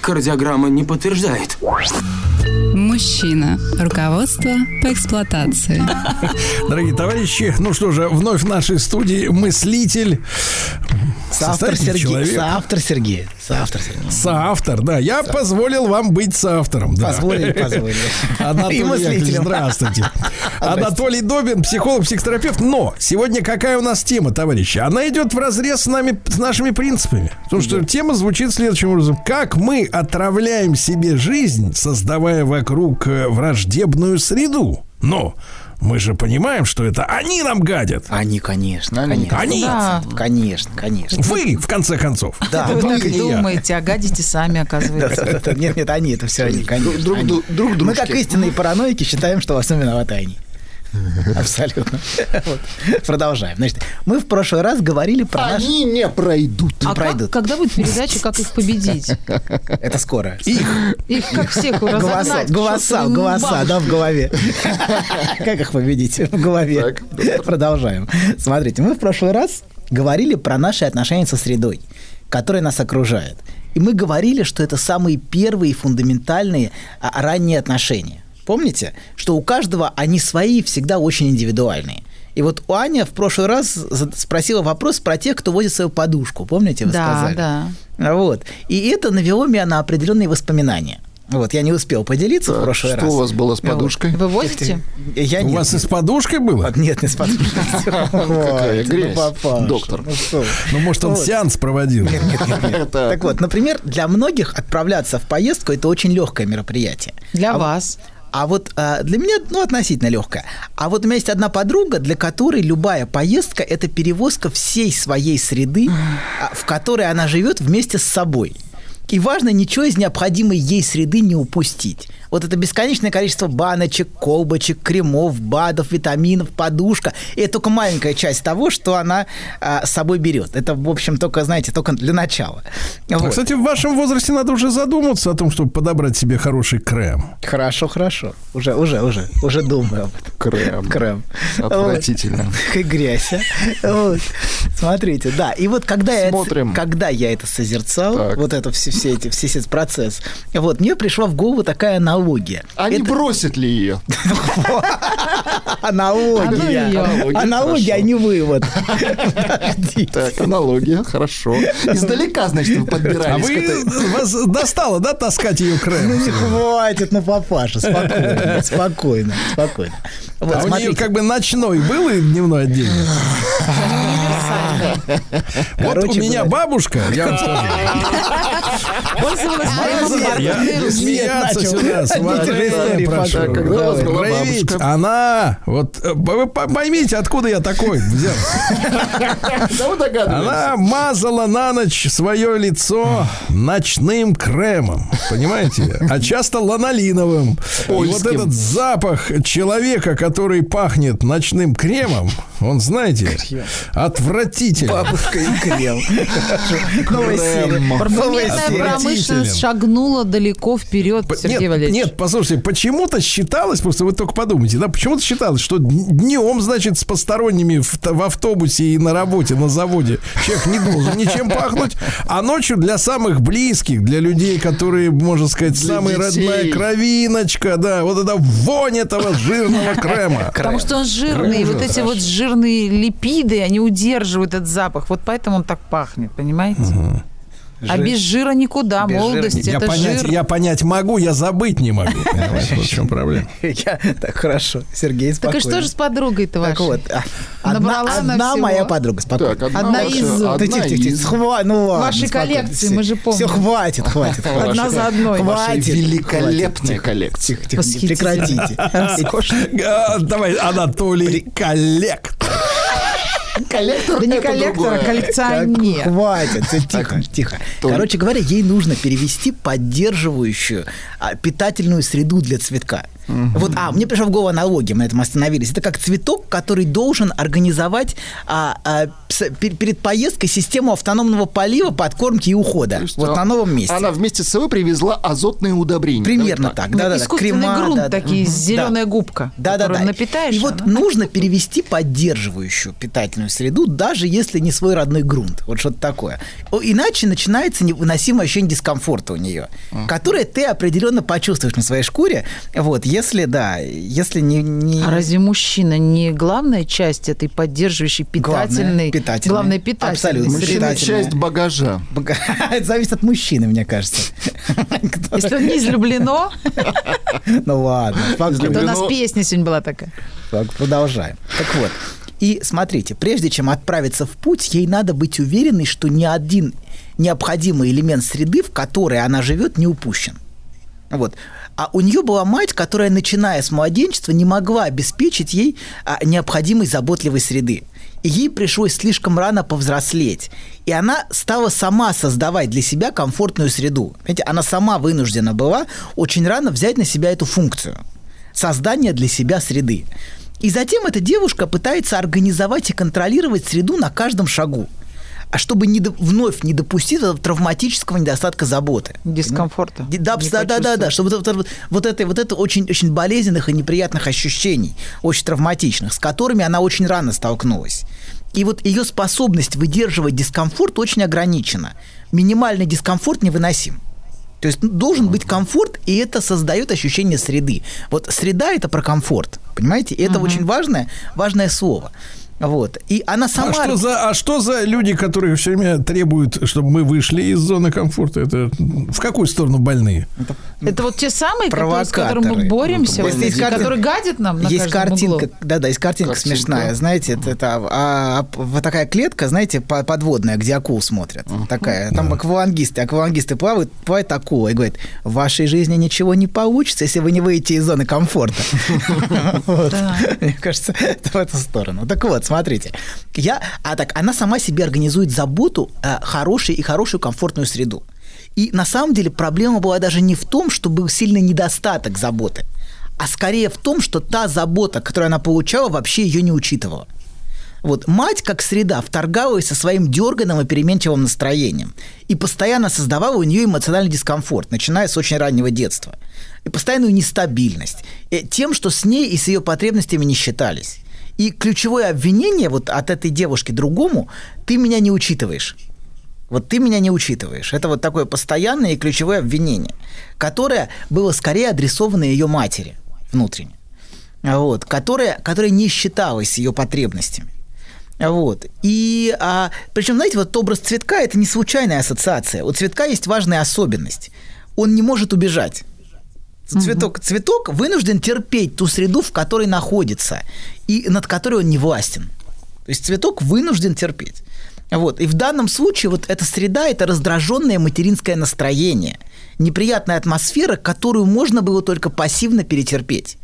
Кардиограмма не подтверждает. Мужчина. Руководство по эксплуатации. Дорогие товарищи, ну что же, вновь в нашей студии мыслитель, Соавтор Сергей. человек, Соавтор Сергей. Соавтор Сергей. соавтор, да. Я позволил вам быть соавтором. Да. Позволили, позволили. Анатолий Яковлевич, здравствуйте. Анатолий Добин, психолог, психотерапевт. Но сегодня какая у нас тема, товарищи? Она идет в разрез с нами, с нашими принципами. Потому что тема звучит следующим образом. Как мы отравляем себе жизнь, создавая вокруг э, враждебную среду. Но мы же понимаем, что это они нам гадят. Они, конечно, конечно. Они? Да. Конечно, конечно. Вы, в конце концов. Да, Вы Вы так думаете, а гадите сами, оказывается. Нет, нет, они, это все они, конечно. Друг- они. Мы, как истинные параноики, считаем, что во всем виноваты они. Абсолютно. Вот. Продолжаем. Значит, мы в прошлый раз говорили про наш... Они не пройдут. А как- пройдут. когда будет передача, как их победить? Это скоро. Их как всех Голоса, голоса, голоса, да, в голове. Как их победить? В голове. Продолжаем. Смотрите, мы в прошлый раз говорили про наши отношения со средой, которая нас окружает. И мы говорили, что это самые первые фундаментальные а, ранние отношения. Помните, что у каждого они свои всегда очень индивидуальные. И вот у Аня в прошлый раз спросила вопрос про тех, кто возит свою подушку. Помните, вы Да, сказали? да. Вот. И это навело меня на определенные воспоминания. Вот, я не успел поделиться в прошлый Что раз. у вас было с подушкой? Вы возите? Я У нет. вас и с подушкой было? Нет, не с подушкой. Какая Хватит, грязь, ну, доктор. ну что. Ну, может, он сеанс проводил. Нет, нет, нет. Так вот, например, для многих отправляться в поездку это очень легкое мероприятие. Для А вас. А вот а, для меня, ну, относительно легкое. А вот у меня есть одна подруга, для которой любая поездка – это перевозка всей своей среды, а, в которой она живет вместе с собой. И важно ничего из необходимой ей среды не упустить. Вот это бесконечное количество баночек, колбочек, кремов, БАДов, витаминов, подушка. И это только маленькая часть того, что она а, с собой берет. Это, в общем, только, знаете, только для начала. А, Вот. Кстати, в вашем возрасте надо уже задуматься о том, чтобы подобрать себе хороший крем. Хорошо, хорошо. Уже, уже, уже, уже думаю об этом. Крем. Крем. Отвратительно. Вот. Грязь, а? Вот. Смотрите, да. И вот когда я, это, Смотрим. когда я это созерцал, Так. вот это все, все эти, все этот процесс, вот, мне пришла в голову такая аналогия. А не Это- бросят ли ее? Аналогия. А ну. Аналогия, а не вывод. Так, аналогия, хорошо. Издалека, значит, вы А подбирались к вы вас достало, да, таскать ее Ну крем? не хватит, ну папаша, спокойно, спокойно, спокойно. Вот, А у нее смотрите. как бы ночной был и дневной отдельно. Вот у меня бабушка, я вам скажу, Пользовалась начал. сюда, с Идите же уважением истории прошу. Когда у вас была бабушка? Она, вот э, вы по- поймите, откуда я такой взял. Да вы догадываетесь. Она мазала на ночь свое лицо ночным кремом, понимаете? А часто ланолиновым. И вот этот запах человека, который пахнет ночным кремом, он, знаете, отвратительный. Бабушка и крем. Новая серия. Парфюмерная промышленность шагнула далеко вперед, Сергей Валерьевич. Нет, послушайте, почему-то считалось, просто вы только подумайте, да, почему-то считалось, что днем, значит, с посторонними в, в автобусе и на работе, на заводе человек не должен ничем пахнуть, а ночью для самых близких, для людей, которые, можно сказать, Для самая детей. родная кровиночка, да, вот это вонь этого жирного крема. Потому что он жирный, вот эти вот жирные липиды, они удерживают этот запах. Вот поэтому он так пахнет, понимаете? А без жира никуда. Без жира Молодость Я это понять, жир. я понять могу, я забыть не могу. Вот в чем проблема. Я- Так, хорошо. Сергей, Так спокойно. и что же с подругой-то Так вашей? вот, а, одна, моя подруга, спокойно. Так, одна, из- тихо, тихо, тихо, ну ладно, Вашей коллекции, мы же помним. Всё, хватит, хватит. Одна за одной. Хватит. Тихо, тихо, Восхитительно. прекратите. Давай, Анатолий Коллектор. Коллектор Да не коллектор, а коллекционер. Хватит, тихо, тихо. Короче говоря, ей нужно перевести поддерживающую а, питательную среду для цветка. Вот, а, мне пришла в голову аналогия, мы на этом остановились. Это как цветок, который должен организовать а, а, с- пер- перед поездкой систему автономного полива, подкормки и ухода. Есть, Вот на новом месте. Она вместе с собой привезла азотные удобрения. Примерно Давайте так, Ну, да-да-да. искусственный Крема, грунт, да-да. такие, Мгм. зеленая губка, Да, да, да. напитаешь, И вот она- нужно перевести поддерживающую питательную среду, даже если не свой родной грунт. Вот что-то такое. Иначе начинается невыносимое ощущение дискомфорта у нее, которое ты определенно почувствуешь на своей шкуре. Вот, если, да, если не... не... А разве мужчина не главная часть этой поддерживающей Главная, питательной... питательная. Главная питательной Абсолютно. Мужчина часть багажа. Это зависит от мужчины, мне кажется. Если он не излюблено, Ну ладно, у нас песня сегодня была такая. Так, продолжаем. Так вот, и смотрите, прежде чем отправиться в путь, ей надо быть уверенной, что ни один необходимый элемент среды, в которой она живет, не упущен. Вот. А у нее была мать, которая, начиная с младенчества, не могла обеспечить ей а, необходимой заботливой среды. И ей пришлось слишком рано повзрослеть. И она стала сама создавать для себя комфортную среду. Понимаете, она сама вынуждена была очень рано взять на себя эту функцию создания для себя среды. И затем эта девушка пытается организовать и контролировать среду на каждом шагу. А чтобы не до- вновь не допустить этого травматического недостатка заботы. Дискомфорта. Ди- Да, да, да, да, да, чтобы вот, вот, вот это, вот это очень, очень болезненных и неприятных ощущений, очень травматичных, с которыми она очень рано столкнулась. И вот ее способность выдерживать дискомфорт очень ограничена. Минимальный дискомфорт невыносим. То есть ну, должен быть комфорт, и это создает ощущение среды. Вот среда это про комфорт, понимаете? И это очень важное, важное слово. Вот. И она сама... А что, за, а что за люди, которые все время требуют, чтобы мы вышли из зоны комфорта? Это в какую сторону больные? Это вот те самые, которые, с которыми мы боремся, вот есть картин- которые гадят нам на есть картинка, углу. да, да, есть картинка, Картинка. смешная, знаете, это, это а, а, вот такая клетка, знаете, по- подводная, где акул смотрят, такая, там аквалангисты, аквалангисты плавают, плавает акула и говорит, в вашей жизни ничего не получится, если вы не выйдете из зоны комфорта. Мне кажется, это в эту сторону. Так вот, смотрите, я, а так, она сама себе организует заботу э, хорошей и хорошую комфортную среду. И на самом деле проблема была даже не в том, что был сильный недостаток заботы, а скорее в том, что та забота, которую она получала, вообще ее не учитывала. Вот мать, как среда, вторгалась со своим дерганым и переменчивым настроением и постоянно создавала у нее эмоциональный дискомфорт, начиная с очень раннего детства. И постоянную нестабильность. э, Тем, что с ней и с ее потребностями не считались. И ключевое обвинение вот от этой девушки другому – ты меня не учитываешь. Вот ты меня не учитываешь. Это вот такое постоянное и ключевое обвинение, которое было скорее адресовано ее матери внутренне, вот, которая, которая не считалась ее потребностями. Вот. И а, причем, знаете, вот образ цветка это не случайная ассоциация. У цветка есть важная особенность. Он не может убежать. Цветок, цветок вынужден терпеть ту среду, в которой находится, и над которой он не властен. То есть цветок вынужден терпеть. Вот. И в данном случае вот эта среда – это раздраженное материнское настроение, неприятная атмосфера, которую можно было только пассивно перетерпеть.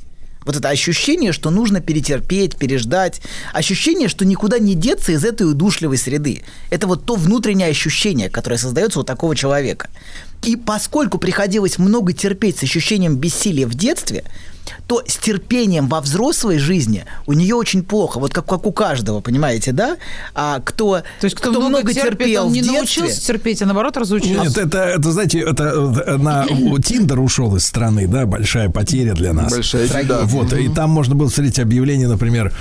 Вот это ощущение, что нужно перетерпеть, переждать. Ощущение, что никуда не деться из этой удушливой среды. Это вот то внутреннее ощущение, которое создается у такого человека. И поскольку приходилось много терпеть с ощущением бессилия в детстве, то с терпением во взрослой жизни у нее очень плохо. Вот как, как у каждого, понимаете, да? А кто, То есть кто, много, терпит, он не научился терпеть, а наоборот разучился. Нет, это, это, знаете, это э, на Тиндер ушел из страны, да, большая потеря для нас. Большая беда. Вот, и там можно было встретить объявление, например,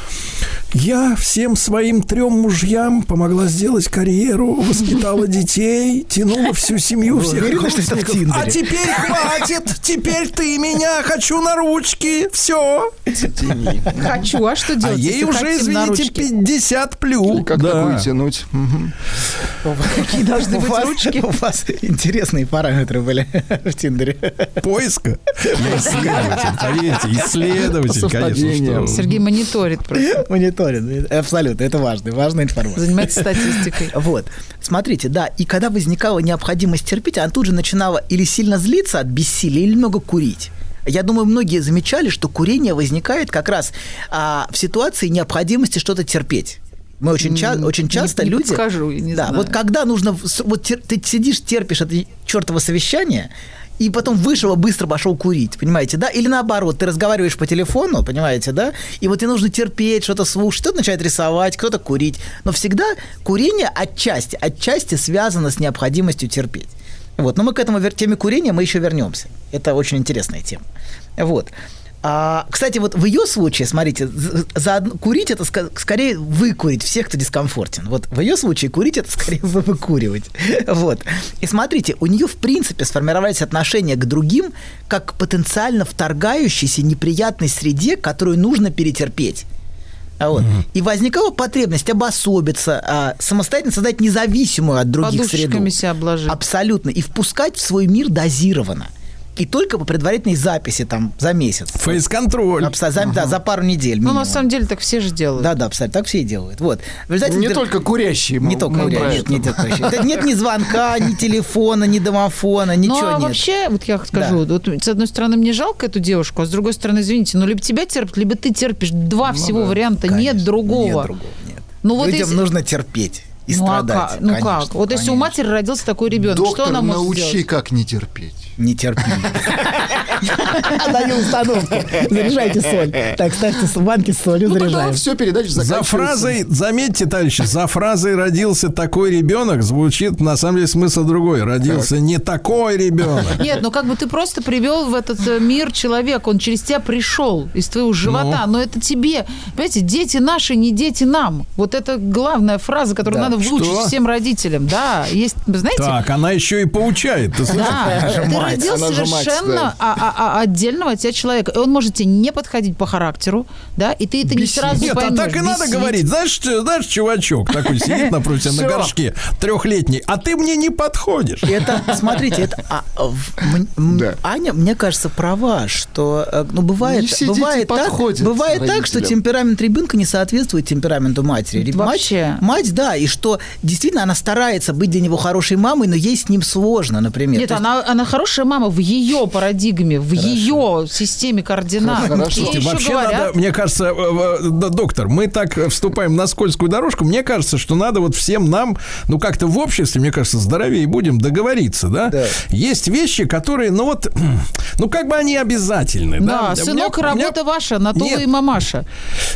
я всем своим трем мужьям помогла сделать карьеру, воспитала детей, тянула всю семью, всех? А теперь хватит, теперь ты меня, хочу на ручки, все. Хочу, а что А делать? ей если уже, извините, ручки? 50 плю. Как Да. такую тянуть? Какие должны быть вас, ручки? У вас интересные параметры были в Тиндере. Поиска. Исследователь, поверьте, исследователь, конечно. что- Сергей мониторит просто. Мониторинг. Абсолютно, это важно, важная информация. Занимается статистикой. Вот. Смотрите, да, и когда возникала необходимость терпеть, она тут же начинала или сильно злиться от бессилия, или много курить. Я думаю, многие замечали, что курение возникает как раз а, в ситуации необходимости что-то терпеть. Мы очень, ча- очень не- часто не люди... подскажу, я не да, знаю. вот когда нужно... Вот тер- ты сидишь, терпишь это чертово совещание, и потом вышел быстро пошел курить, понимаете, да? Или наоборот, ты разговариваешь по телефону, понимаете, да? И вот тебе нужно терпеть, что-то слушать, кто-то начинает рисовать, кто-то курить. Но всегда курение отчасти, отчасти связано с необходимостью терпеть. Вот, но мы к этому теме курения мы еще вернемся. Это очень интересная тема. Вот. А, кстати, вот в ее случае, смотрите, за, курить это ска- скорее выкурить всех, кто дискомфортен. Вот в ее случае курить это скорее вы- выкуривать. Вот. И смотрите, у нее в принципе сформировались отношения к другим как к потенциально вторгающейся неприятной среде, которую нужно перетерпеть. А Вот. И возникала потребность обособиться, а, самостоятельно создать независимую от других среду. Себя обложить. Абсолютно. И впускать в свой мир дозированно. И только по предварительной записи там за месяц. Фейс-контроль. Абсо- за, да, за пару недель. Ну, минимум. на самом деле, так все же делают. Да, да, абсолютно. Так все и делают. Вот. В результате Не интер- только курящие. Не мы- только мы куря, про нет, нет, нет. Да нет ни звонка, ни телефона, ни домофона, Ну, ничего а нет. вообще, вот я скажу, вот, с одной стороны, мне жалко эту девушку, а с другой стороны, извините, ну, либо тебя терпят, либо ты терпишь. Два всего варианта, нет Конечно, другого. Нет другого, нет. Ну, вот Людям если- нужно терпеть и ну, а страдать. как? Ну Конечно, как? Вот если у конечно. матери родился такой ребенок, что Доктор, она может научи, сделать? как не терпеть. Не терпи. Даю установку. Заряжайте соль. Так, ставьте банки с солью, Ну, тогда все, передача За фразой, заметьте, товарищи, за фразой родился такой ребенок звучит на самом деле смысл другой. Родился не такой ребенок. Нет, ну как бы ты просто привел в этот э, мир человека, он через тебя пришел из твоего живота, Ну. но это тебе. Понимаете, дети наши, не дети нам. Вот это главная фраза, которую надо выучить всем родителям. Да, есть, знаете, Так, она еще и поучает. Ты слышишь? Да, же ты мать, совершенно да. а- а- а- отдельного от тебя человека. И он может тебе не подходить по характеру, да, и ты это не Бесить. сразу Нет, а поймешь. так и надо Бесить. говорить. Знаешь, что- знаешь, чувачок такой сидит напротив тебя на горшке, трехлетний, а ты мне не подходишь. Это, смотрите, это а, в- м- м- Да. Аня, мне кажется, права, что э, ну бывает, Не бывает так, бывает так, что темперамент ребенка не соответствует темпераменту матери. Реб- Вообще. Мать, мать, да, и что действительно она старается быть для него хорошей мамой, но ей с ним сложно, например. Нет, То есть- она, она хорошая мама в ее парадигме, в ее системе координат. Хорошо. Слушайте, вообще говорят, надо, мне кажется, э, э, да, доктор, мы так э, вступаем на скользкую дорожку. Мне кажется, что надо вот всем нам, ну как-то в обществе, мне кажется, здоровее будем договориться, да? Да. Есть вещи, которые, ну вот, ну как бы они обязательны, да? Да, сынок, меня- у меня- работа ваша, на то Нет. и мамаша.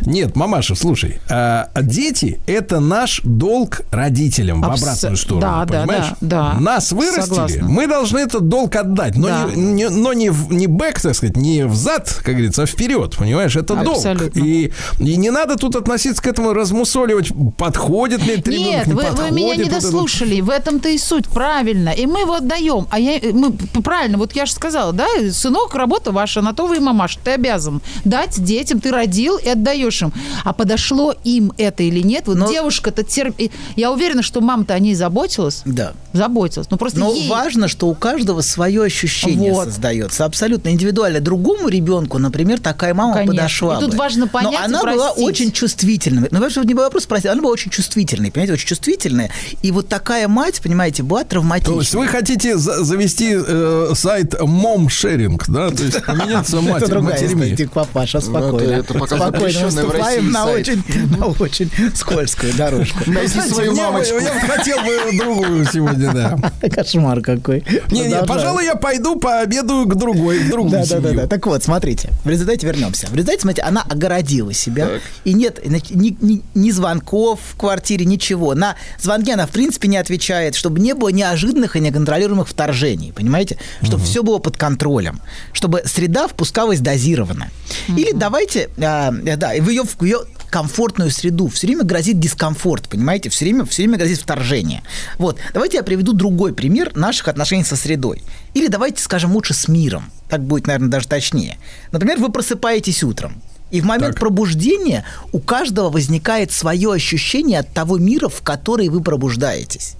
Нет, мамаша, слушай, а, дети – это наш долг родителям в Абс- обратную сторону, да, да, понимаешь? да, да. Нас вырастили, Согласна. мы должны этот долг отдать, но, Да. не, не- но не, в- не бэк, так сказать, не взад, как говорится, а вперед, понимаешь? Это долг. Абсолютно. И, и не надо тут относиться к этому размусоливать, подходит ли этот ребенок, Нет, не вы, вы подходит. меня не вот это вот. дослушали. В этом-то и суть, правильно. И мы его отдаем. А я, мы, правильно, вот я же сказала, да, сынок, работа ваша, на то вы и мамаша, ты обязан дать детям, ты родил и отдаешь им. А подошло им это или нет? Вот Но- девушка-то терпит. Я уверена, что мама-то о ней заботилась. Да. Заботилась. Ну просто Но ей... важно, что у каждого свое ощущение Вот. создается. Абсолютно индивидуально. Другому ребенку, например, такая мама Конечно. подошла И тут бы. важно понять Но и она была очень чувствительной. Ну, вообще, не вопрос спросить, она была очень чувствительной, понимаете, очень чувствительная. И вот такая мать, понимаете, была То травматичной. есть вы хотите за- завести э, сайт мом-шеринг, да? То есть поменяться мать, Это другая история, папаша, спокойно. пока спокойно, в выступаем на очень, на очень скользкую дорожку. Найди свою мамочку. Я хотел бы другую сегодня, да. Кошмар какой. Не, не, пожалуй, я пойду пообедаю к другой, в другую Да, да, да, семью. да. Так вот, смотрите, в результате вернемся. В результате, смотрите, она огородила себя. И нет значит, ни, ни- ни звонков в квартире, ничего. На звонки она, в принципе, не отвечает, чтобы не было неожиданных и неконтролируемых вторжений. Понимаете? Чтобы все было под контролем. Чтобы среда впускалась дозированно. Или давайте, а, да, в ее, в ее комфортную среду. Все время грозит дискомфорт, понимаете? Все время, все время грозит вторжение. Вот. Давайте я приведу другой пример наших отношений со средой. Или давайте скажем лучше с миром. Так будет, наверное, даже точнее. Например, вы просыпаетесь утром. И в момент Так. пробуждения у каждого возникает свое ощущение от того мира, в который вы пробуждаетесь.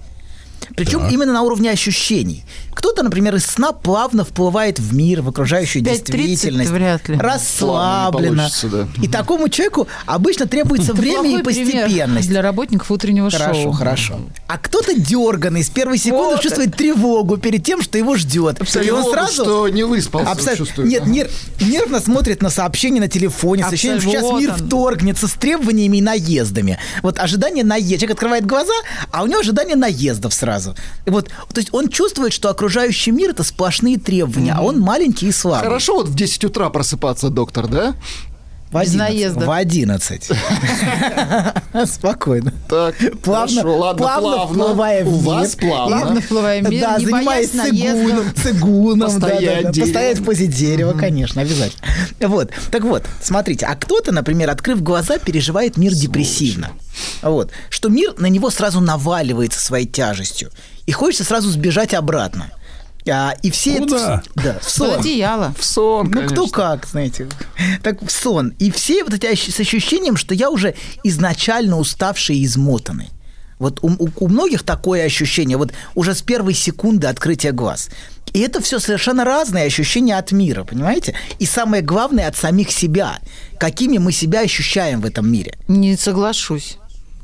Причем именно на уровне ощущений. Кто-то, например, из сна плавно вплывает в мир, в окружающую 5:30 действительность. вряд ли. Расслабленно. да. И такому человеку обычно требуется время и постепенность. для работников утреннего Хорошо, шоу. хорошо. А кто-то дерганный с первой секунды Вот. чувствует тревогу перед тем, что его ждет. И он сразу... что не выспался, Абсолютно. чувствует. Нет, нер- нервно смотрит на сообщения на телефоне, с ощущением, что сейчас мир вторгнется с требованиями и наездами. Вот ожидание наезда. Человек открывает глаза, а у него ожидание наездов сразу. Сразу. И вот, то есть он чувствует, что окружающий мир это сплошные требования, а он маленький и слабый. Хорошо вот в 10 утра просыпаться, доктор, да? В Без 11. наезда. В 11. Спокойно. Так, Плавно, хорошо, ладно, плавно, плавно. вплывая в У мир. вас плавно. Плавно вплывая в мир, да, не занимаясь цигуном, цигуном, Постоять да, постоять в позе дерева, конечно, обязательно. Вот, так вот, смотрите, а кто-то, например, открыв глаза, переживает мир депрессивно. Вот, что мир на него сразу наваливается своей тяжестью, и хочется сразу сбежать обратно. А, и все Куда? это... Да, в сон. одеяло. В сон, Ну, конечно. кто как, знаете. Так, в сон. И все вот эти с ощущением, что я уже изначально уставший и измотанный. Вот у, у- у многих такое ощущение, вот уже с первой секунды открытия глаз. И это все совершенно разные ощущения от мира, понимаете? И самое главное, от самих себя. Какими мы себя ощущаем в этом мире. Не соглашусь.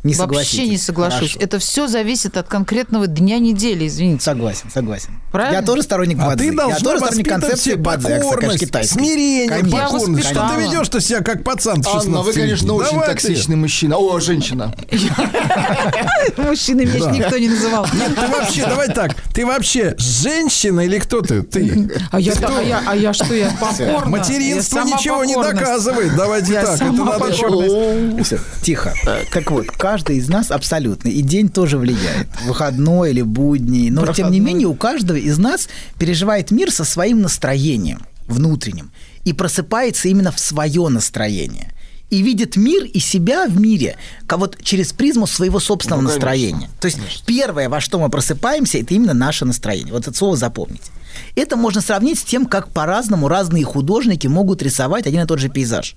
Не Вообще не соглашусь. Хорошо. Это все зависит от конкретного дня недели, извините. Согласен, согласен. Правильно? Я тоже сторонник А Бадзи. ты Я должна тоже сторонник концепции Бадзи, я, покорность, китайской. смирение, Конечно. покорность. Что ты ведешь-то себя как пацан в 16 Анна, вы, конечно, лет? очень Давай ты. токсичный мужчина. О, женщина. Мужчины меня ж никто не называл. Нет, ты вообще, давай так, ты вообще женщина или кто ты? Ты. А я, а я, а я что, я покорна? Материнство Я ничего не доказывает. Давайте Я так, это надо еще... тихо. Так. вот, каждый из нас абсолютно, и день тоже влияет. Выходной или будний. Но, тем не Проходной. менее, у каждого из нас переживает мир со своим настроением внутренним. И просыпается именно в свое настроение. И видит мир и себя в мире как вот через призму своего собственного Ну, конечно. настроения. То есть первое, во что мы просыпаемся, это именно наше настроение. Вот это слово запомните. Это можно сравнить с тем, как по-разному разные художники могут рисовать один и тот же пейзаж.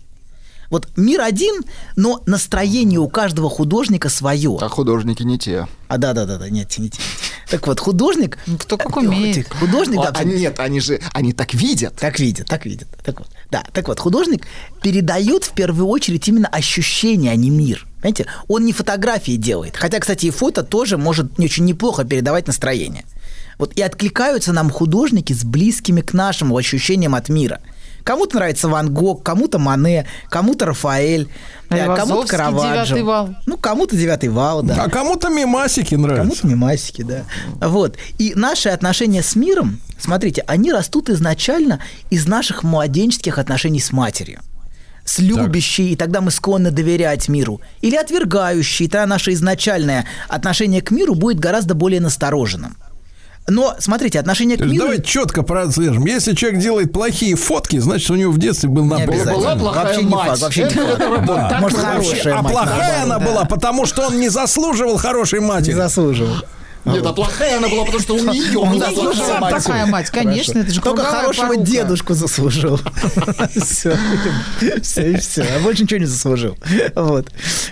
Вот мир один, но настроение у каждого художника свое. А художники не те. А да, да, да, да, нет, нет, нет. Так вот, художник. Ну, кто как умеет. Художник, да, А, а нет, они же, они так видят. так видит, так видит. Так вот, да, так вот, художник передает в первую очередь именно ощущение, а не мир. Понимаете, он не фотографии делает. Хотя, кстати, и фото тоже может не очень неплохо передавать настроение. Вот и откликаются нам художники с близкими к нашему ощущениям от мира. Кому-то нравится Ван Гог, кому-то Мане, кому-то Рафаэль, А э, кому-то Караваджо. «Девятый вал». Ну, кому-то девятый вал, да. А кому-то мимасики нравятся. Кому-то мимасики, да. Вот. И наши отношения с миром, смотрите, они растут изначально из наших младенческих отношений с матерью. С любящей, и тогда мы склонны доверять миру. Или отвергающей, тогда наше изначальное отношение к миру будет гораздо более настороженным. Но, смотрите, отношение к миру... давай четко прослежим. Если человек делает плохие фотки, значит, у него в детстве был Не набор. Была плохая вообще не мать. факт, вообще не факт. Да. Может, Вообще, хорошая а плохая она была, потому что он не заслуживал хорошей матери. Не заслуживал. Нет, а плохая она была, потому что у нее была плохая мать. такая мать, конечно, это же Только хорошего дедушку заслужил. Все, все и все. А больше ничего не заслужил. Вот,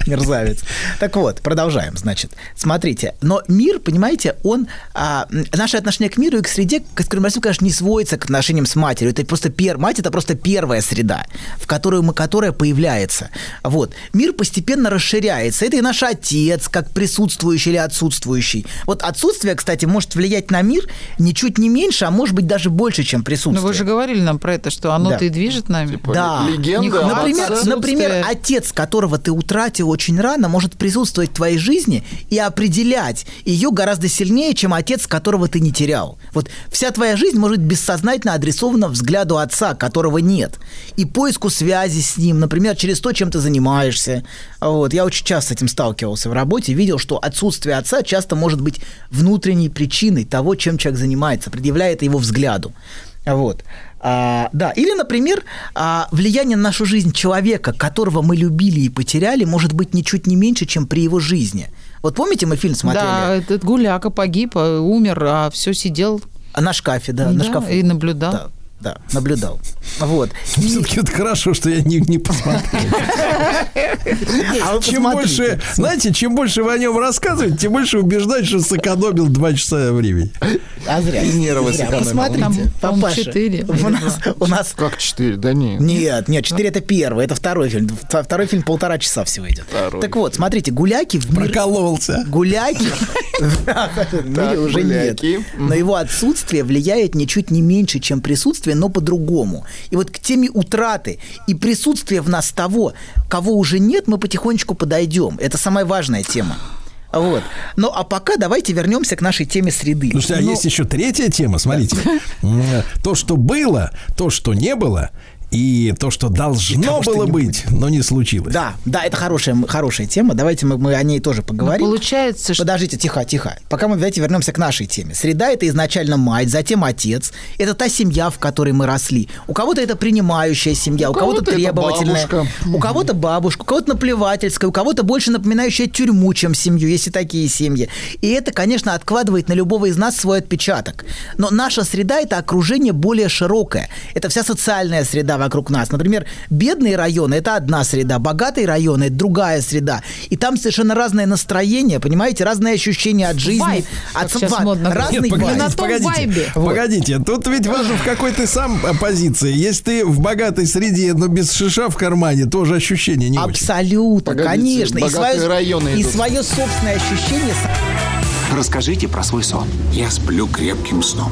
мерзавец. Так вот, продолжаем, значит. Смотрите, но мир, понимаете, он... а, наше отношение к миру и к среде, к скромности, конечно, не сводится к отношениям с матерью. Это просто пер... Мать – это просто первая среда, в которую мы, которая появляется. Вот. Мир постепенно расширяется. Это и наш отец, как присутствующий или отсутствующий. Вот отсутствие, кстати, может влиять на мир ничуть не меньше, а может быть даже больше, чем присутствие. Ну вы же говорили нам про это, что оно-то Да. и движет нами. Типа, Да. Легенда. Например, например, отец, которого ты утратил очень рано, может присутствовать в твоей жизни и определять ее гораздо сильнее, чем отец, которого ты не терял. Вот вся твоя жизнь может быть бессознательно адресована взгляду отца, которого нет, и поиску связи с ним, например, через то, чем ты занимаешься. Вот. Я очень часто с этим сталкивался в работе, видел, что отсутствие отца часто может быть внутренней причиной того, чем человек занимается, предъявляет его взгляду. Вот. А, да, или, например, а, влияние на нашу жизнь человека, которого мы любили и потеряли, может быть ничуть не меньше, чем при его жизни. Вот помните, мы фильм смотрели? Да, этот гуляка погиб, а, умер, а все сидел А На шкафе, да, на Да, шкафу. и наблюдал. Да, да, наблюдал. Вот. И- Все-таки это хорошо, что я не, не посмотрел. а вы Чем посмотрите. больше, знаете, чем больше вы о нем рассказываете, тем больше убеждать, что сэкономил два часа времени. А зря. И нервы Зря. сэкономил. Посмотрите, папаша. четыре У нас, у нас Как четыре? Да нет. Нет, нет, 4 это первый, это второй фильм. Вто- Второй фильм полтора часа всего идет. Второй. Так вот, смотрите, гуляки в мир... Прокололся. Гуляки в мире Так, уже нет. гуляки. Но его отсутствие влияет ничуть не меньше, чем присутствие, но по-другому. И вот к теме утраты и присутствия в нас того, кого уже нет, мы потихонечку подойдем. Это самая важная тема. Вот. Ну, а пока давайте вернемся к нашей теме среды. А Ну, есть еще третья тема, смотрите. То, что было, то, что не было, и то, что должно того, что было не быть, но не случилось. Да, да, это хорошая, хорошая тема. Давайте мы, мы о ней тоже Но поговорим. получается, что Подождите, тихо, тихо. Пока мы, давайте вернемся к нашей теме. Среда – это изначально мать, затем отец. Это та семья, в которой мы росли. У кого-то это принимающая семья, у, кого-то, кого-то это требовательная. бабушка. У кого-то бабушка, у кого-то наплевательская, у кого-то больше напоминающая тюрьму, чем семью. Есть и такие семьи. И это, конечно, откладывает на любого из нас свой отпечаток. Но наша среда – это окружение более широкое. Это вся социальная среда вокруг нас. Например, бедные районы – это одна среда, богатые районы – это другая среда. И там совершенно разное настроение, понимаете, разные ощущения от жизни. Вайб, как от сейчас модно разный Нет, вайб. погодите, том погодите, вайбе. погодите. Тут ведь важно, в какой ты сам э, позиции. Если ты в богатой среде, но без шиша в кармане, тоже ощущение не очень. Абсолютно, Погодите, конечно. И богатые свое, районы и идут. свое собственное ощущение. Расскажите про свой сон. Я сплю крепким сном.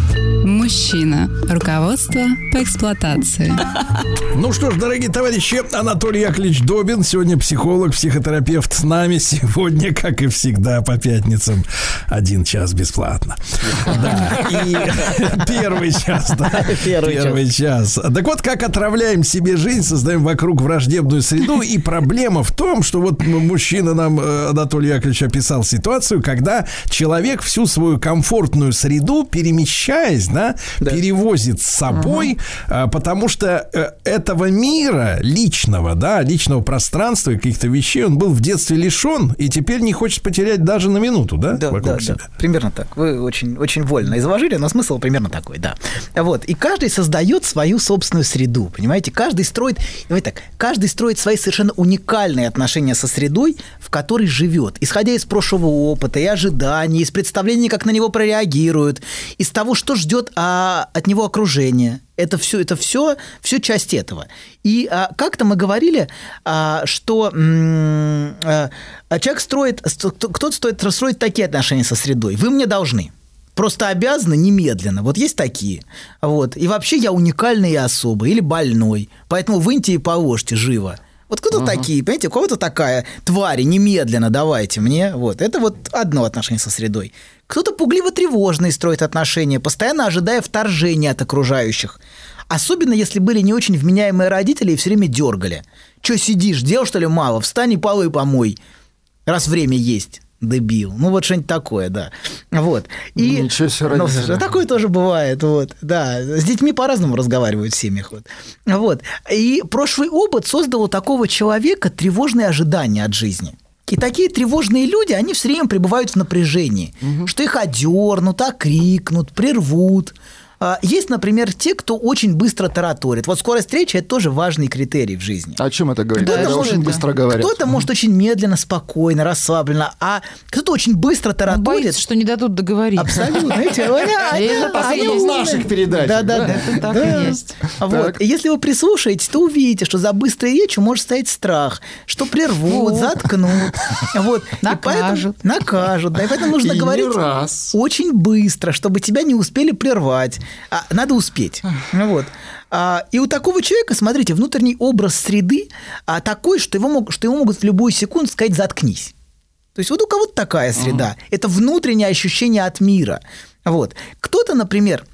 Мужчина. Руководство по эксплуатации. Ну что ж, дорогие товарищи, Анатолий Яковлевич Добин, сегодня психолог, психотерапевт с нами. Сегодня, как и всегда, по пятницам, один час бесплатно. Да, и первый час, да. Первый час. Так вот, как отравляем себе жизнь, создаем вокруг враждебную среду. И проблема в том, что вот мужчина нам, э, Анатолий Яковлевич, описал ситуацию, когда человек всю свою комфортную среду, перемещаясь, да, перевозит с собой, а, потому что э, этого мира личного, да, личного пространства и каких-то вещей он был в детстве лишен и теперь не хочет потерять даже на минуту, да, Да, вокруг да, да. себя. Примерно так. Вы очень, очень вольно изложили, но смысл примерно такой, да. Вот. И каждый создает свою собственную среду, понимаете? Каждый строит, давайте так, каждый строит свои совершенно уникальные отношения со средой, в которой живет, исходя из прошлого опыта и ожиданий, из представлений, как на него прореагируют, из того, что ждет а, от него окружение. Это все, это все, все часть этого. И а, как-то мы говорили, а, что м, а, человек строит, ст- кто-то стоит строить такие отношения со средой. Вы мне должны. Просто обязаны немедленно. Вот есть такие. Вот. И вообще я уникальный и особый, или больной. Поэтому выньте и положьте живо. Вот кто-то такие, понимаете, у кого-то такая твари, немедленно давайте мне. Вот. Это вот одно отношение со средой. Кто-то пугливо-тревожный строит отношения, постоянно ожидая вторжения от окружающих. Особенно, если были не очень вменяемые родители и все время дергали. Че сидишь, дел что ли мало? Встань и полы помой, раз время есть. Дебил. Ну, вот что-нибудь такое, да. Вот. И, Ничего себе ну, родители. такое тоже бывает, вот, да. С детьми по-разному разговаривают в семьях, вот. Вот. И прошлый опыт создал у такого человека тревожные ожидания от жизни. И такие тревожные люди, они все время пребывают в напряжении, что их одернут, окрикнут, прервут. А, Есть, например, те, кто очень быстро тараторит. Вот скорость речи – это тоже важный критерий в жизни. О чем это говорит? Кто-то может- очень быстро говорят. Кто-то может очень медленно, спокойно, расслабленно, а кто-то очень быстро он тараторит. боится, что не дадут договорить. Абсолютно. Они- в наших передачах. Да, да, да. Это так и есть. Вот. Если вы прислушаетесь, то увидите, что за быстрой речью может стоять страх, что прервут, заткнут. Вот. И поэтому- Накажут. накажут. Да, и поэтому нужно говорить очень быстро, чтобы тебя не успели прервать. А, надо успеть. Ну Вот. А, и у такого человека, смотрите, внутренний образ среды а, такой, что его, мог, что ему могут в любую секунду сказать «заткнись». То есть вот у кого-то такая среда. Это внутреннее ощущение от мира. Вот. Кто-то, например,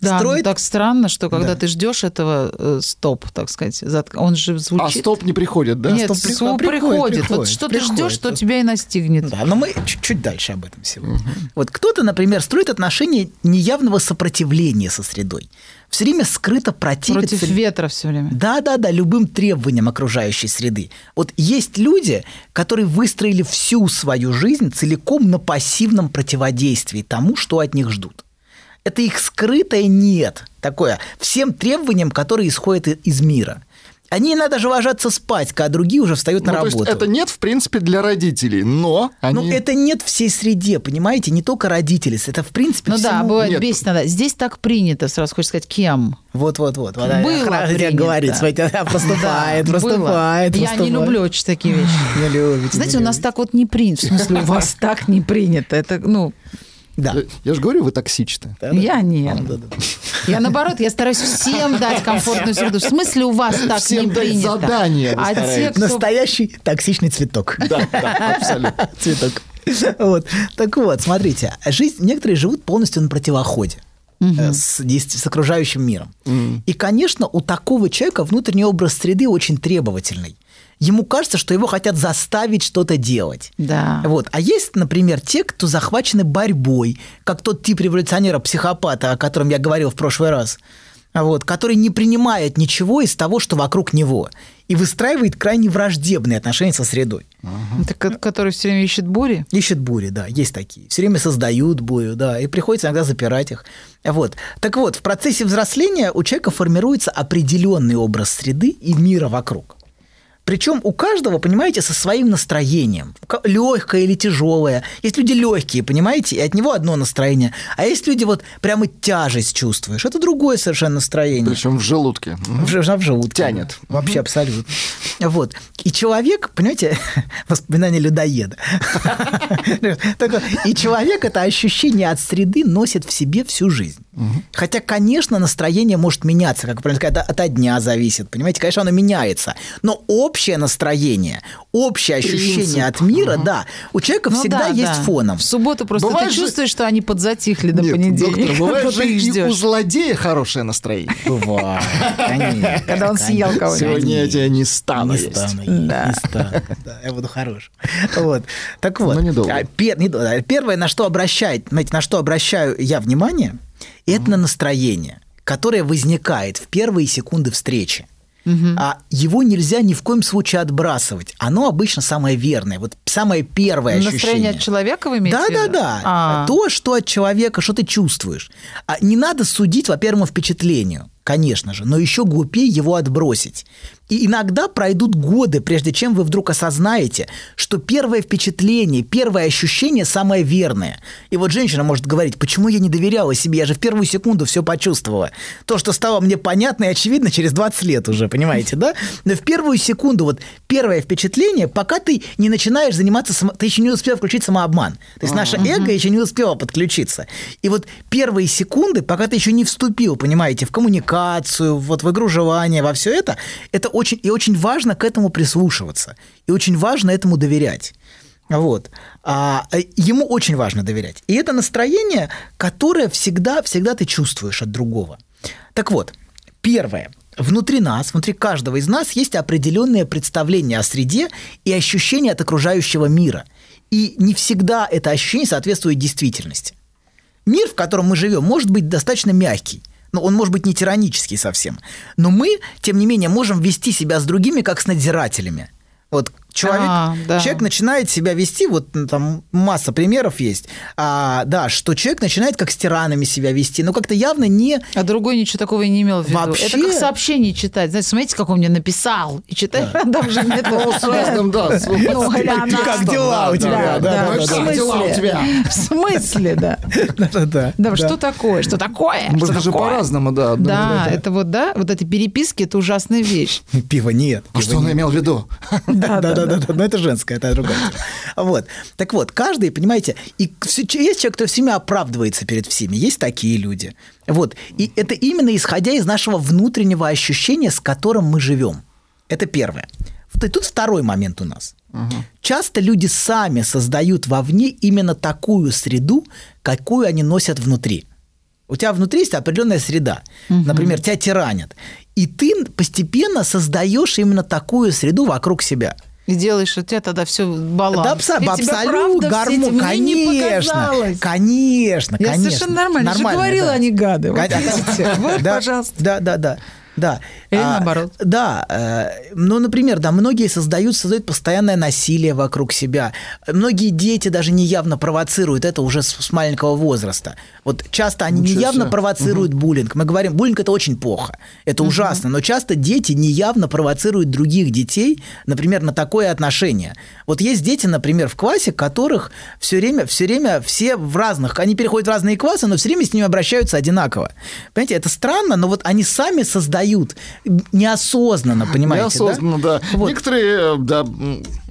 Да, ну строит... так странно, что когда Да. ты ждешь этого э, стоп, так сказать, зат- он же А звучит... стоп не приходит, да? Нет, стоп при- стоп приходит, приходит. Вот приходит, что приходит. ты ждешь, что тебя и настигнет. Да, но мы чуть-чуть дальше об этом сегодня. Вот кто-то, например, строит отношения неявного сопротивления со средой. Все время скрыто противится... Против ветра все время. Да, да, да, любым требованиям окружающей среды. Вот есть люди, которые выстроили всю свою жизнь целиком на пассивном противодействии тому, что от них ждут. Это их скрытое нет, такое, всем требованиям, которые исходят из мира. Они иногда даже ложатся спать, когда другие уже встают Ну, на то есть работу. это нет, в принципе, для родителей, но они... Ну, это нет всей среде, понимаете? Не только родители. Это, в принципе, Ну да, всему- бывает Нет. бесит надо. Здесь так принято, сразу хочешь сказать, кем? Вот-вот-вот. Вот, Было принято. говорит, смотрите, Да, проступает, было. Я не люблю очень такие вещи. Не любите, Знаете, у нас так вот не принято. В смысле, у вас так не принято. Это, ну, Да. Я, я же говорю, вы токсичны. Я нет. Я наоборот, я стараюсь всем дать комфортную среду. В смысле у вас так Всем не принято? задание А те, кто... Настоящий токсичный цветок. Да, да, абсолютно. Цветок. Вот. Так вот, смотрите, жизнь, некоторые живут полностью на противоходе. э, С, с окружающим миром. И, конечно, у такого человека внутренний образ среды очень требовательный. Ему кажется, что его хотят заставить что-то делать. Да. Вот. А есть, например, те, кто захвачены борьбой, как тот тип революционера-психопата, о котором я говорил в прошлый раз, вот, который не принимает ничего из того, что вокруг него, и выстраивает крайне враждебные отношения со средой. Это ко- который все время ищет бури? Ищет бури, да, есть такие. Все время создают бурю, да, и приходится иногда запирать их. Вот. Так вот, в процессе взросления у человека формируется определенный образ среды и мира вокруг. Причем у каждого, понимаете, со своим настроением. Легкое или тяжелое. Есть люди легкие, понимаете, и от него одно настроение. А есть люди, вот прямо тяжесть чувствуешь. Это другое совершенно настроение. Причем в желудке. В, в желудке. Тянет. Вообще абсолютно. Вот. И человек, понимаете, воспоминание людоеда. И человек это ощущение от среды носит в себе всю жизнь. Хотя, конечно, настроение может меняться, как правильно сказать, от, от дня зависит. Понимаете, конечно, оно меняется. Но общее настроение, общее ощущение от мира, да, у человека Ну всегда да, есть да. фоном. В субботу просто Бывает ты же- чувствуешь, что они подзатихли до Нет, понедельника. доктор, бывает же и у злодея хорошее настроение. Бывает, конечно. Когда он съел кого-нибудь. Сегодня я тебя не стану Не есть. стану, Да. не стану. Я буду хорош. Вот. Так вот. Но недолго. а, недолго. Первое, на что обращает, знаете, на что обращаю я внимание, это на настроение, которое возникает в первые секунды встречи. А его нельзя ни в коем случае отбрасывать. Оно обычно самое верное, вот самое первое Настроение ощущение. от человека вы имеете Да, в да, да. А. То, что от человека, что ты чувствуешь. А не надо судить по первому впечатлению, конечно же, но еще глупее его отбросить. И иногда пройдут годы, прежде чем вы вдруг осознаете, что первое впечатление, первое ощущение самое верное. И вот женщина может говорить, почему я не доверяла себе, я же в первую секунду все почувствовала. То, что стало мне понятно и очевидно через 20 лет уже, понимаете, да? Но в первую секунду, вот первое впечатление, пока ты не начинаешь заниматься, само- ты еще не успел включить самообман. То есть наше эго еще не успело подключиться. И вот первые секунды, пока ты еще не вступил, понимаете, в коммуникацию, вот в игружевание, во все это, это очень и очень важно к этому прислушиваться. И очень важно этому доверять. Вот. А, э, ему очень важно доверять. И это настроение, которое всегда, всегда ты чувствуешь от другого. Так вот, первое. Внутри нас, внутри каждого из нас есть определенное представление о среде и ощущение от окружающего мира. И не всегда это ощущение соответствует действительности. Мир, в котором мы живем, может быть достаточно мягкий. Но он может быть не тиранический совсем. Но мы, тем не менее, можем вести себя с другими, как с надзирателями. Вот человек, А, да. человек начинает себя вести, вот ну, там масса примеров есть, а, да, что человек начинает как с тиранами себя вести, но как-то явно не... А другой ничего такого и не имел в виду. Вообще? Это как сообщение читать. Знаете, смотрите, как он мне написал. И читаешь, а там же нет... Ну, с разным, да. как дела у тебя? Да, Да, да, да, в да. Как дела у смысле? тебя? В смысле, да? Да, что такое? Что такое? Можно же по-разному, да. Да, это вот, да, вот эти переписки, это ужасная вещь. Пива нет. А что он имел в виду? Да, да, да, да, но это женское, это другое. Вот. Так вот, каждый, понимаете, и есть человек, кто всеми оправдывается перед всеми, есть такие люди. Вот. И это именно исходя из нашего внутреннего ощущения, с которым мы живем. Это первое. И тут второй момент у нас. Часто люди сами создают вовне именно такую среду, какую они носят внутри. У тебя внутри есть определенная среда. Например, тебя тиранят. И ты постепенно создаешь именно такую среду вокруг себя. И делаешь от тебя тогда все баланс. Да, абсо- И абсолютно, гармон, конечно, показалось. конечно, Я конечно. совершенно нормально. Я же говорила, да. они гады. Вот Да, видите? Вот, да, пожалуйста. Да, да, да. Да. Или наоборот. Да. э, ну, например, да, многие создают, создают постоянное насилие вокруг себя. Многие дети даже неявно провоцируют это уже с, с маленького возраста. Вот часто они Ничего неявно себе. провоцируют буллинг. Мы говорим, буллинг это очень плохо, это ужасно, но часто дети неявно провоцируют других детей, например, на такое отношение. Вот есть дети, например, в классе, которых все время, все время все в разных, они переходят в разные классы, но все время с ними обращаются одинаково. Понимаете, это странно, но вот они сами создают неосознанно, понимаете, да? Неосознанно, да. Вот. Некоторые, э, да,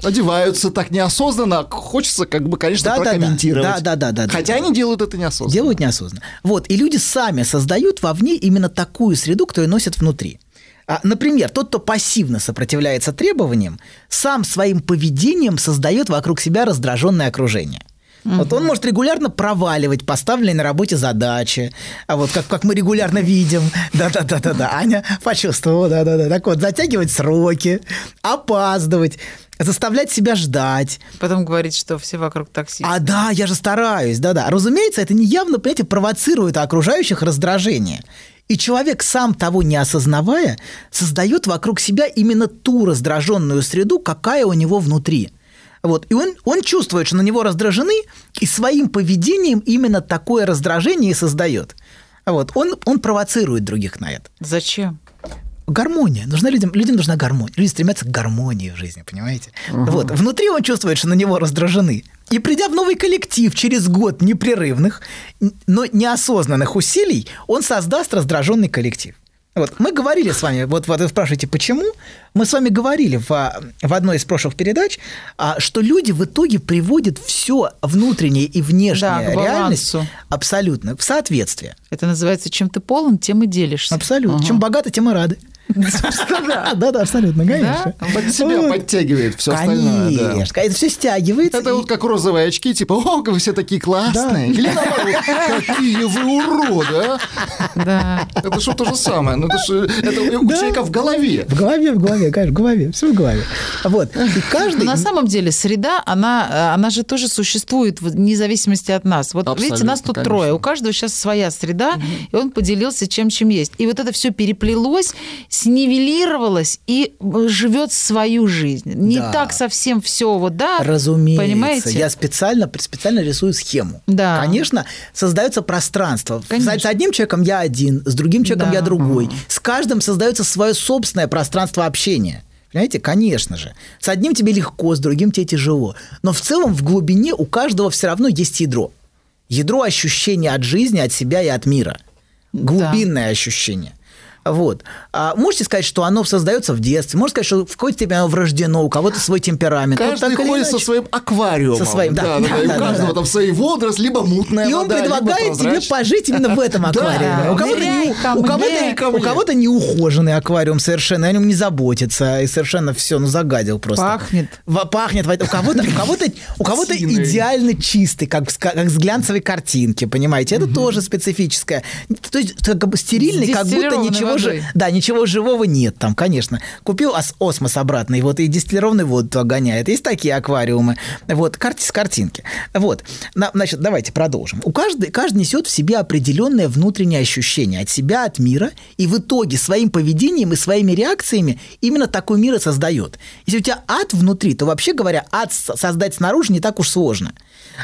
одеваются так неосознанно, хочется, как бы, конечно, Да, да, да. прокомментировать. Да, да, да, да, да. Хотя они делают это неосознанно. Делают неосознанно. Вот, и люди сами создают вовне именно такую среду, которую носят внутри. А, Например, тот, кто пассивно сопротивляется требованиям, сам своим поведением создает вокруг себя раздраженное окружение. Вот он может регулярно проваливать поставленные на работе задачи, а вот как, как мы регулярно видим, да-да-да-да-да, Аня почувствовала, да-да-да, так вот, затягивать сроки, опаздывать, заставлять себя ждать, Потом говорит, что все вокруг таксисты. а да, я же стараюсь, да-да. Разумеется, это неявно, понимаете, провоцирует окружающих раздражение. И человек, сам того не осознавая, создает вокруг себя именно ту раздраженную среду, какая у него внутри. Вот. И он, он чувствует, что на него раздражены, и своим поведением именно такое раздражение и создает. Вот. Он, он провоцирует других на это. Зачем? Гармония. Нужна людям, людям нужна гармония. Люди стремятся к гармонии в жизни, понимаете? Вот. Внутри он чувствует, что на него раздражены. И придя в новый коллектив через год непрерывных, но неосознанных усилий, он создаст раздраженный коллектив. Вот. Мы говорили с вами, вот, вот вы спрашиваете, почему? Мы с вами говорили в, в одной из прошлых передач, а, что люди в итоге приводят все внутреннее и внешнее Да, реальность абсолютно в соответствие. Это называется, чем ты полон, тем и делишься. Абсолютно. Чем богаты, тем и рады. Да, да, абсолютно, конечно. Под себя подтягивает все остальное. да. Конечно, это все стягивается. Это вот как розовые очки, типа, о, вы все такие классные. Или наоборот, какие вы уроды, а? Да. Это что то же самое. Ну, это, у человека в голове. В голове, в голове, конечно, в голове, все в голове. Вот. И каждый... На самом деле среда, она, э, она же тоже существует вне зависимости от нас. Вот видите, нас тут трое, у каждого сейчас своя среда, и он поделился чем, чем есть. И вот это все переплелось, снивелировалось и э, живет свою жизнь. Не Да. так совсем все вот, да? Разумеется. Понимаете? Я специально, специально рисую схему. Да. Конечно, создается пространство. Конечно. С одним человеком я один, с другим человеком Да. я другой. С каждым создается свое собственное пространство общения. Понимаете, конечно же. С одним тебе легко, с другим тебе тяжело. Но в целом в глубине у каждого все равно есть ядро. Ядро ощущения от жизни, от себя и от мира. Глубинное ощущение. Вот. А можете сказать, что оно создается в детстве, можете сказать, что в какой-то степени оно врождено, у кого-то свой темперамент. Вот Каждый или ходит со своим аквариумом. Со своим, да, да, да, да, и да, у да, каждого да. там свои водоросли, либо мутная И он вода, либо предлагает тебе пожить именно в этом аквариуме. У кого-то, не, у, кого-то, у кого-то неухоженный аквариум совершенно, о нем не заботится, и совершенно все, ну, загадил просто. Пахнет. Во- пахнет. У кого-то, у кого-то, у кого-то идеально чистый, как, с- как с глянцевой картинки, понимаете? Это тоже специфическое. То есть как бы стерильный, как будто дистиллированной ничего, же, да, ничего живого нет там, конечно. Купил ос- осмос обратно, и вот и дистиллированную воду гоняет. Есть такие аквариумы. Вот, карти с картинки. Вот. На- значит, давайте продолжим. У каждого, каждый несет в себе определенное внутреннее ощущение от себя, от мира, и в итоге своим поведением и своими реакциями именно такой мир и создает. Если у тебя ад внутри, то вообще говоря, ад создать снаружи не так уж сложно.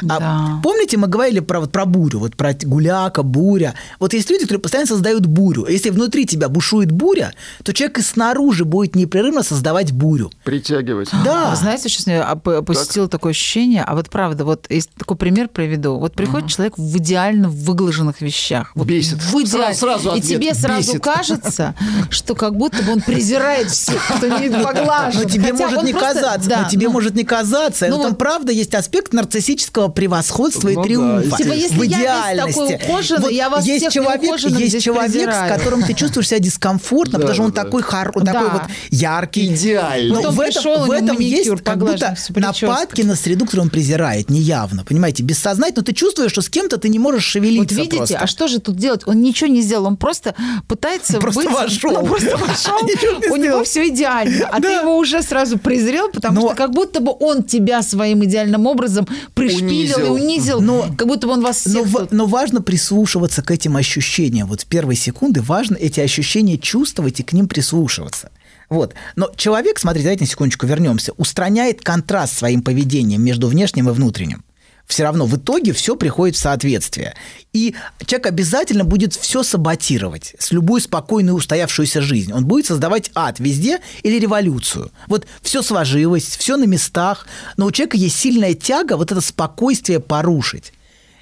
А Да. помните, мы говорили про, вот, про бурю, вот про гуляка, буря. Вот есть люди, которые постоянно создают бурю. Если внутри тебя бушует буря, то человек и снаружи будет непрерывно создавать бурю. Притягивать. Да. А Знаете, сейчас оп- посетило такое ощущение, а вот правда, вот есть такой пример приведу. Вот приходит человек в идеально выглаженных вещах. Вот Бесит. В идеаль- Сразу- сразу И ответ тебе сразу бесит. кажется, что как будто бы он презирает всех, кто не поглажен. Но тебе Хотя может не казаться, но тебе ну, может не казаться. ну но там правда есть аспект нарциссического превосходства Ну и да, триумфа. Типа, если в я весь идеальности. такой ухоженный, я вас есть всех человек, есть человек, презираю. с которым ты чувствуешь себя дискомфортно, Да, потому что он да, такой, хор... Да. такой вот яркий. Идеально. Но Потом в этом, в этом есть как будто нападки на среду, которую он презирает, неявно, понимаете, бессознательно. Но ты чувствуешь, что с кем-то ты не можешь шевелиться Вот видите, просто. а что же тут делать? Он ничего не сделал, он просто пытается Просто быть... вошел. Ну, просто вошел, у него все идеально, а ты Да. его уже сразу презрел, потому что как будто бы он тебя своим идеальным образом пришпилил и Унизил. унизил, Но- как будто бы он вас Но, всех... ва- тут- но важно прислушиваться к этим ощущениям. Вот с первой секунды важно эти ощущения чувствовать и к ним прислушиваться. Вот. Но человек, смотрите, давайте на секундочку вернемся, устраняет контраст своим поведением между внешним и внутренним. Все равно в итоге все приходит в соответствие. И человек обязательно будет все саботировать с любой спокойной устоявшуюся жизнь. Он будет создавать ад везде или революцию. Вот все сложилось, все на местах, но у человека есть сильная тяга вот это спокойствие порушить.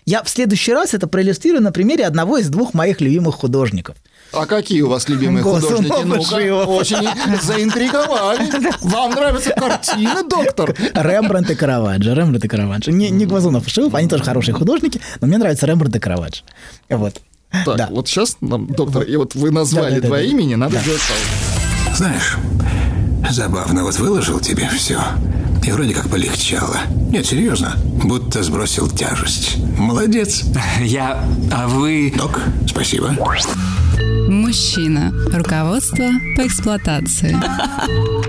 Я в следующий раз это проиллюстрирую на примере одного из двух моих любимых художников. А какие у вас любимые художники? ну, очень заинтриговали. Вам нравятся картины, доктор? Рембрандт и Караваджо. Рембрандт и Караваджо. Не, не Глазунов и Шилов, они тоже хорошие художники, но мне нравится Рембрандт и Караваджо. Вот. Так, Да. вот сейчас нам, доктор, и вот вы назвали Да, да, да, два да. имени, надо сделать паузу. Знаешь, забавно, вот выложил тебе все. И вроде как полегчало. Нет, серьезно, будто сбросил тяжесть. Молодец. Я... А вы... Док, спасибо. Мужчина. Руководство по эксплуатации.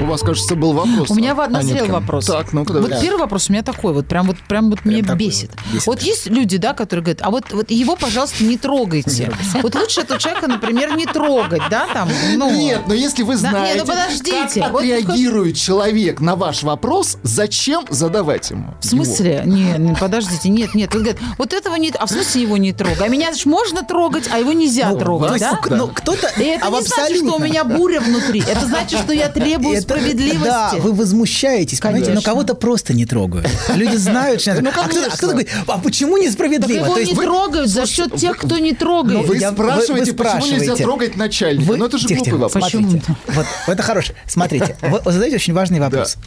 У вас, кажется, был вопрос. У меня в- назрел вопрос. Так, ну-ка, Вот первый вопрос у меня такой, вот прям вот, прям вот меня такой бесит. вот, есть люди, да, которые говорят, а вот, вот его, пожалуйста, не трогайте. Вот лучше этого человека, например, не трогать, да, там, ну... Нет, но если вы знаете, ну подождите, как вот отреагирует человек на ваш вопрос, зачем задавать ему? В смысле? Не, не, подождите, нет, нет. Вот, этого не... А в смысле его не трогай? А меня, значит, можно трогать, а его нельзя Ну, трогать, да? ну, кто-то... И это а не значит, что у меня буря внутри. Это значит, что я требую Это- справедливости. Да, вы возмущаетесь, понимаете, но Конечно. кого-то просто не трогают. Люди знают, что... Ну, а, кто, а конечно. кто-то говорит, а почему Так несправедливо? его То есть не вы- трогают за счет тех, кто не трогает. Вы Я- вы- спрашиваете, почему нельзя спрашиваете. трогать начальника? Вы- ну это же глупый вопрос. Смотрите, Почему? вот, это хорошее. Смотрите, вы, вы задаете очень важный вопрос.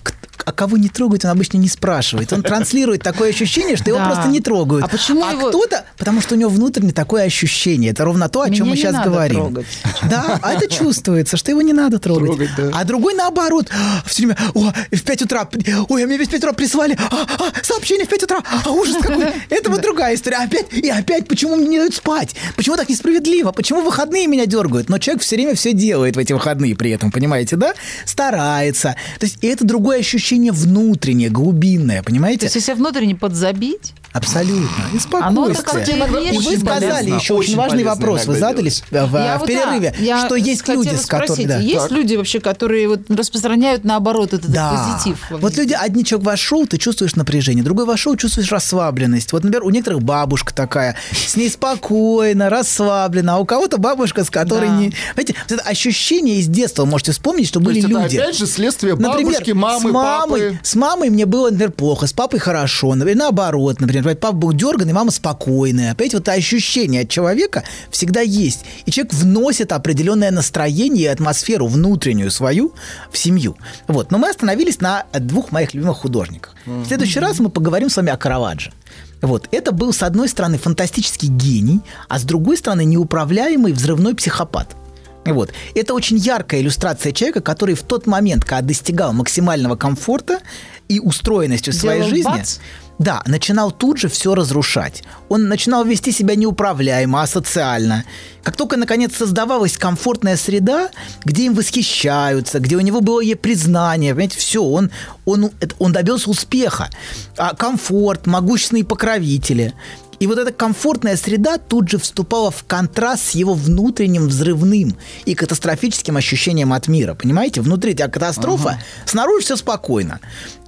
А кого не трогают, он обычно не спрашивает. Он транслирует такое ощущение, что его Да. просто не трогают. А почему его- кто-то, потому что у него внутренне такое ощущение. Это ровно то, о чем Меня мы не сейчас надо говорим. Трогать. Да, а это чувствуется, что его не надо трогать. Трогать, да. А другой наоборот. Все время, о, в 5 утра, ой, а мне в 5 утра прислали а, а, сообщение в 5 утра, а ужас какой. Это вот другая история. Опять, и опять, почему мне не дают спать? Почему так несправедливо? Почему выходные меня дергают? Но человек все время все делает в эти выходные при этом, понимаете, да? Старается. То есть и это другое ощущение внутреннее, глубинное, То понимаете? есть, если внутренне подзабить, Абсолютно. И Оно спокойствие. так И вы сказали полезно, еще очень очень важный вопрос. Вы иногда задали делать. в, в Я вот, перерыве, да, я что есть люди, с которыми... да. Есть Так. люди вообще, которые вот распространяют наоборот этот Да. позитив? во Вот люди, один человек вошел, ты чувствуешь напряжение, другой вошел, чувствуешь расслабленность. Вот, например, у некоторых бабушка такая, с ней спокойно, расслаблена, а у кого-то бабушка, с которой Да. не... Понимаете, вот это ощущение из детства, можете вспомнить, что То были есть это люди. опять же следствие Например, бабушки, мамы, с мамой, папы. с мамой мне было, например, плохо, с папой хорошо, например, наоборот, например, папа был дерганный, мама спокойная. Опять вот это ощущение от человека всегда есть. И человек вносит определенное настроение и атмосферу внутреннюю свою в семью. Вот. Но мы остановились на двух моих любимых художниках. В следующий раз мы поговорим с вами о Караваджо. Вот. Это был, с одной стороны, фантастический гений, а с другой стороны, неуправляемый взрывной психопат. Вот. Это очень яркая иллюстрация человека, который в тот момент, когда достигал максимального комфорта и устроенности в своей Делал жизни, бац? Да, начинал тут же все разрушать. Он начинал вести себя неуправляемо, асоциально. Как только, наконец, создавалась комфортная среда, где им восхищаются, где у него было ей признание, понимаете, все, он, он, он добился успеха. А комфорт, могущественные покровители. И вот эта комфортная среда тут же вступала в контраст с его внутренним взрывным и катастрофическим ощущением от мира. Понимаете? Внутри тебя катастрофа, снаружи все спокойно.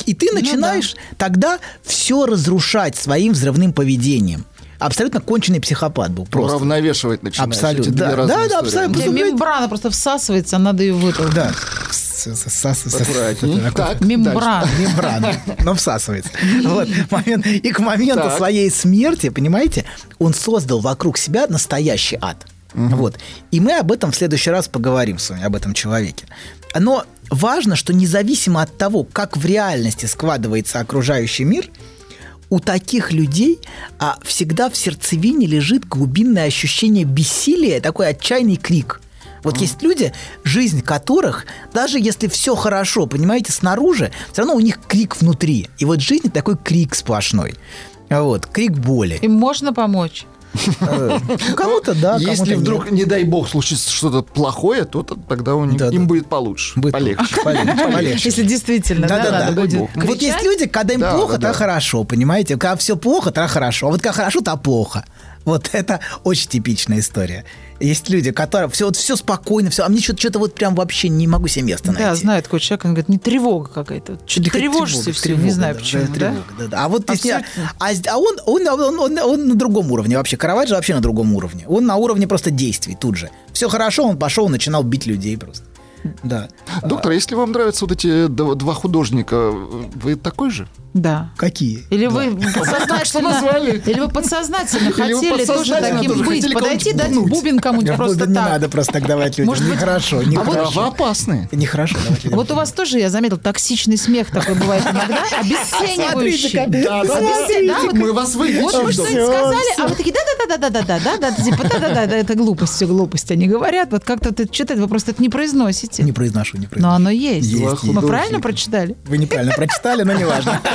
И ты начинаешь тогда все разрушать своим взрывным поведением. Абсолютно конченый психопат был просто. Уравновешивать начинаешь. Абсолютно. эти Да, да, да, истории. абсолютно. Просто, мембрана просто всасывается, надо ее вытолкнуть. Да. Мембрана. мембрана, но всасывается. Вот, момент. И к моменту Так. своей смерти, понимаете, он создал вокруг себя настоящий ад. Вот. И мы об этом в следующий раз поговорим с вами, об этом человеке. Но важно, что независимо от того, как в реальности складывается окружающий мир, у таких людей а, всегда в сердцевине лежит глубинное ощущение бессилия, такой отчаянный крик. Вот есть люди, жизнь которых, даже если все хорошо, понимаете, снаружи, все равно у них крик внутри. И вот жизнь такой крик сплошной. Вот, крик боли. Им можно помочь? Ну, Кому-то да, Если вдруг, не дай бог, случится что-то плохое, то тогда им будет получше. Полегче. полегче, полегче. Если действительно, да, будет Вот есть люди, когда им плохо, да. хорошо, понимаете? Когда все плохо, тогда хорошо. А вот когда хорошо, то плохо. Вот это очень типичная история. Есть люди, которые все, вот все спокойно, все, а мне что-то, что-то вот прям вообще не могу себе места найти. Да, знаю такой человек, он говорит, не тревога какая-то. Что-то Тревога, тревожишься все, тревога, не знаю да, почему, да, да? тревога, да, да. А вот если, а, а он, он, он, он, он на другом уровне вообще. Караваджо вообще на другом уровне. Он на уровне просто действий тут же. Все хорошо, он пошел, начинал бить людей просто. Да. Доктор, если вам нравятся вот эти два художника, вы такой же? Да. Какие? Или вы подсознательно, или вы подсознательно вы хотели тоже таким быть, подойти, дать бубен кому-нибудь просто буду- не так. надо просто так давать людям. Может быть- Нехорошо, А нехорошо. Права опасные. Нехорошо давать людям. Вот у вас тоже, я заметил, токсичный смех такой бывает иногда, обесценивающий. Мы вас вылечим. Вот мы что-нибудь сказали, а вы такие, да-да-да-да-да-да-да-да, типа, да-да-да, это глупость, все глупость. Они говорят, вот как-то ты что-то, вы просто это не произносите. Не произношу, не Но произношу. оно есть. Мы правильно прочитали? Вы неправильно прочитали, но не важно.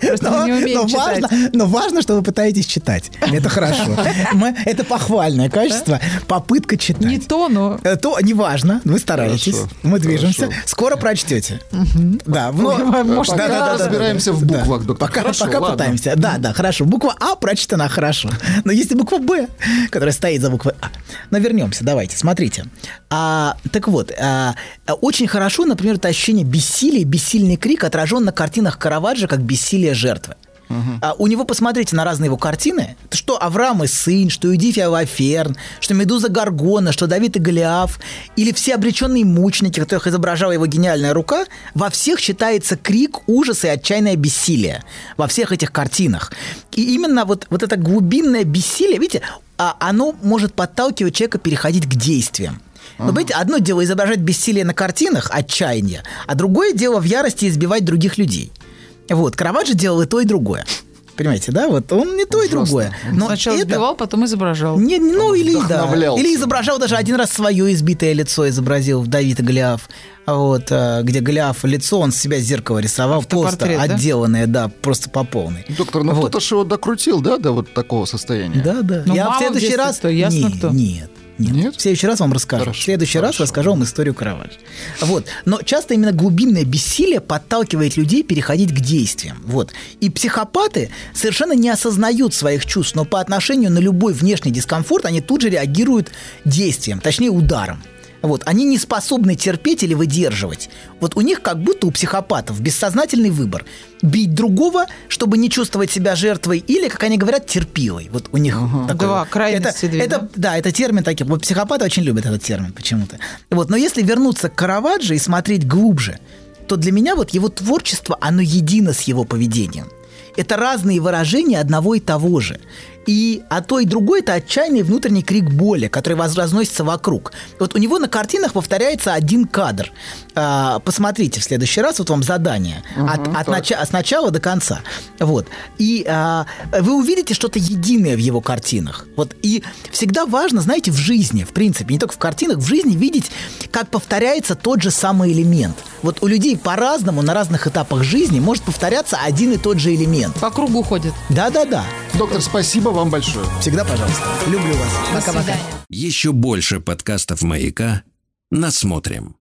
Просто мы не умеем но, читать. важно, но важно, что вы пытаетесь читать. Это хорошо. Мы- это похвальное качество. Попытка читать. Не то, но... Э, То неважно, вы стараетесь, Хорошо, мы движемся. хорошо. Скоро прочтете. Да, но- может, да, пока да, да, да, разбираемся да, в да. буквах, доктор. Пока, Хорошо, пока ладно. пытаемся. Да, да, хорошо. Буква А прочитана хорошо. Но есть и буква Б, которая стоит за буквой А. Но вернемся, давайте, смотрите. А, так вот, а, очень хорошо, например, это ощущение бессилия, бессильный крик отражен на картинах Караваджо как бессилие жертвы. А у него, посмотрите на разные его картины, что Авраам и сын, что Юдиф и Аваферн, что Медуза Гаргона, что Давид и Голиаф, или все обреченные мученики, которых изображала его гениальная рука, во всех читается крик, ужас и отчаянное бессилие. Во всех этих картинах. И именно вот, вот это глубинное бессилие, видите, а, оно может подталкивать человека переходить к действиям. Но, понимаете, одно дело изображать бессилие на картинах, отчаяние, а другое дело в ярости избивать других людей. Вот, Караваджо делал и то, и другое. Понимаете, да? Вот он не то, и другое. Но Сначала это- сбивал, потом изображал. не, ну или да. Или изображал даже один раз свое избитое лицо, изобразил в Давид Голиаф. Вот, э, где Голиаф лицо, он с себя с зеркала рисовал, просто да? отделанное, да, просто по полной. Доктор, ну Вот. кто-то ж его докрутил, да, до вот такого состояния? Да, да. Ну, Я в следующий раз... кто? Ясно, Не, кто. Нет. Нет. Нет? В следующий раз вам расскажу. Хорошо, в следующий раз хорошо. расскажу вам историю Караваджо. Вот. Но часто именно глубинное бессилие подталкивает людей переходить к действиям. Вот. И психопаты совершенно не осознают своих чувств, но по отношению на любой внешний дискомфорт они тут же реагируют действием, точнее ударом. Вот, они не способны терпеть или выдерживать. Вот у них как будто у психопатов бессознательный выбор. Бить другого, чтобы не чувствовать себя жертвой, или, как они говорят, терпилой. Вот у них такой Два крайности Это, две, это- да? да, это термин такой. Вот психопаты очень любят этот термин почему-то. Вот, но если вернуться к Караваджо и смотреть глубже, то для меня вот его творчество, оно едино с его поведением. Это разные выражения одного и того же. И а то и другое это отчаянный внутренний крик боли, который разносится вокруг. Вот у него на картинах повторяется один кадр. А, посмотрите в следующий раз, вот вам задание. от, от нача- с начала до конца. Вот. И а, вы увидите что-то единое в его картинах. Вот. И всегда важно, знаете, в жизни, в принципе, не только в картинах, в жизни видеть, как повторяется тот же самый элемент. Вот у людей по-разному на разных этапах жизни может повторяться один и тот же элемент. По кругу ходит. Да-да-да. Доктор, спасибо вам большое. Всегда пожалуйста. Люблю вас. Пока-пока. Еще больше подкастов «Маяка» насмотрим.